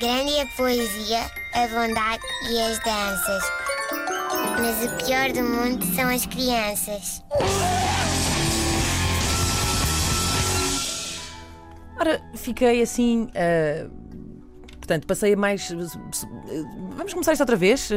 Grande é a poesia, a bondade e as danças. Mas o pior do mundo são as crianças. Ora, fiquei assim. ah, portanto, passei a mais. Vamos começar isto outra vez?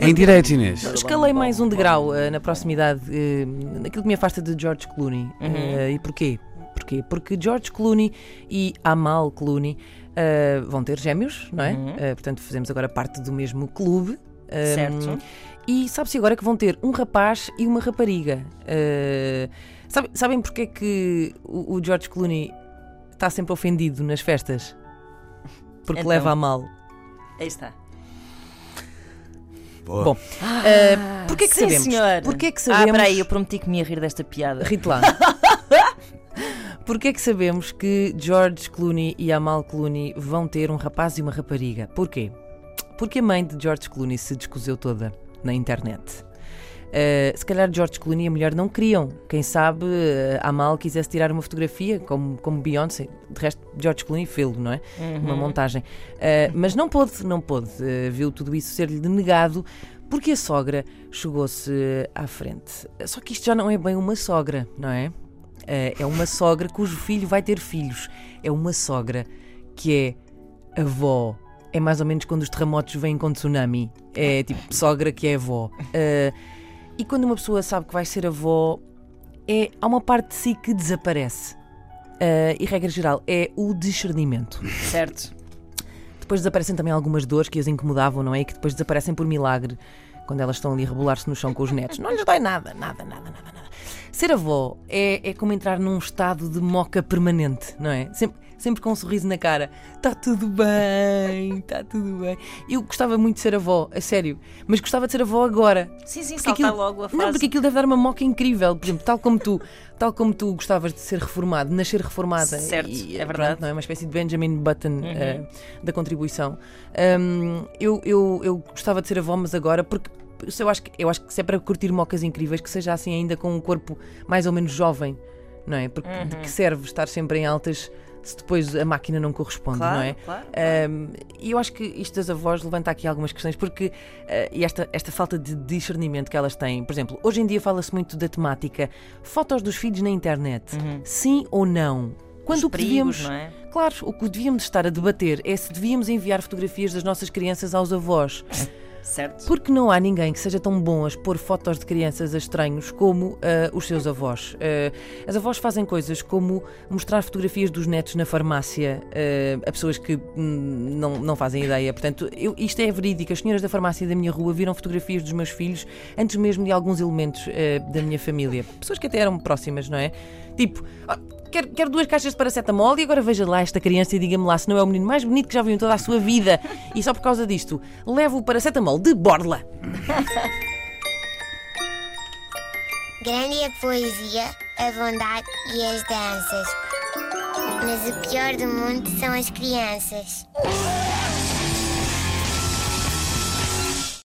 Em direto, Inês. Escalei mais um degrau ah, na proximidade eh, naquilo que me afasta de George Clooney. Ah, e porquê? Porquê? Porque George Clooney e Amal Clooney ah, vão ter gêmeos, não é? Ah, portanto, fazemos agora parte do mesmo clube. Ah, Certo. E sabe-se agora que vão ter um rapaz e uma rapariga. Ah, sabe- sabem porque é que o, o George Clooney está sempre ofendido nas festas? Porque Então. leva a mal. Aí está. Boa. Bom, ah, porquê que sim, sabemos? senhor. Porquê que Ah, sabemos? peraí, eu prometi que me ia rir desta piada. Rite lá. Porquê que sabemos que George Clooney e Amal Clooney vão ter um rapaz e uma rapariga? Porquê? Porque a mãe de George Clooney se descoseu toda na internet. Uh, se calhar George Clooney e a mulher não queriam. Quem sabe uh, Amal quisesse tirar uma fotografia como, como Beyoncé. De resto, George Clooney fez não é? Uma montagem. Uh, mas não pôde, não pôde. Uh, viu tudo isso ser-lhe denegado porque a sogra chegou-se à frente. Só que isto já não é bem uma sogra, não é? Uh, é uma sogra cujo filho vai ter filhos. É uma sogra que é avó. É mais ou menos quando os terremotos vêm com tsunami. É tipo sogra que é avó. Uh, e quando uma pessoa sabe que vai ser avó, é, há uma parte de si que desaparece. Uh, e regra geral, é o discernimento. Certo. Depois desaparecem também algumas dores que as incomodavam, não é? E que depois desaparecem por milagre quando elas estão ali a rebolar-se no chão com os netos. Não lhes dói nada, nada, nada, nada, nada. Ser avó é, é como entrar num estado de moca permanente, não é? Sempre, sempre com um sorriso na cara. Está tudo bem, está tudo bem. Eu gostava muito de ser avó, a sério. Mas gostava de ser avó agora. Sim, sim, Porque aquilo- logo a Não, fase. porque aquilo deve dar uma moca incrível. Por exemplo, tal como tu, tal como tu gostavas de ser reformado, nascer reformada. Certo, e, é verdade. pronto, não é uma espécie de Benjamin Button eh, da contribuição. Hum, eu, eu, eu gostava de ser avó, mas agora, porque eu acho, que, eu acho que se é para curtir mocas incríveis, que seja assim ainda com um corpo mais ou menos jovem, não é? Porque de que serve estar sempre em altas se depois a máquina não corresponde, Claro, não é? claro, Um, e eu acho que isto das avós levanta aqui algumas questões, porque uh, e esta, esta falta de discernimento que elas têm, por exemplo, hoje em dia fala-se muito da temática fotos dos filhos na internet, sim ou não? Quando Os o que perigos, devíamos, é? claro, o que devíamos estar a debater é se devíamos enviar fotografias das nossas crianças aos avós. Certo. Porque não há ninguém que seja tão bom a expor fotos de crianças a estranhos como ah, os seus avós. Ah, as avós fazem coisas como mostrar fotografias dos netos na farmácia ah, a pessoas que hum, não, não fazem ideia. Portanto, eu- isto é verídico. As senhoras da farmácia da minha rua viram fotografias dos meus filhos antes mesmo de alguns elementos da minha família. Pessoas que até eram próximas, não é? Tipo. "Ah, Quero, quero duas caixas de paracetamol e agora veja lá esta criança e diga-me lá se não é o menino mais bonito que já viu em toda a sua vida. E só por causa disto, levo o paracetamol de borla. Grande é a poesia, a bondade e as danças. Mas o pior do mundo são as crianças.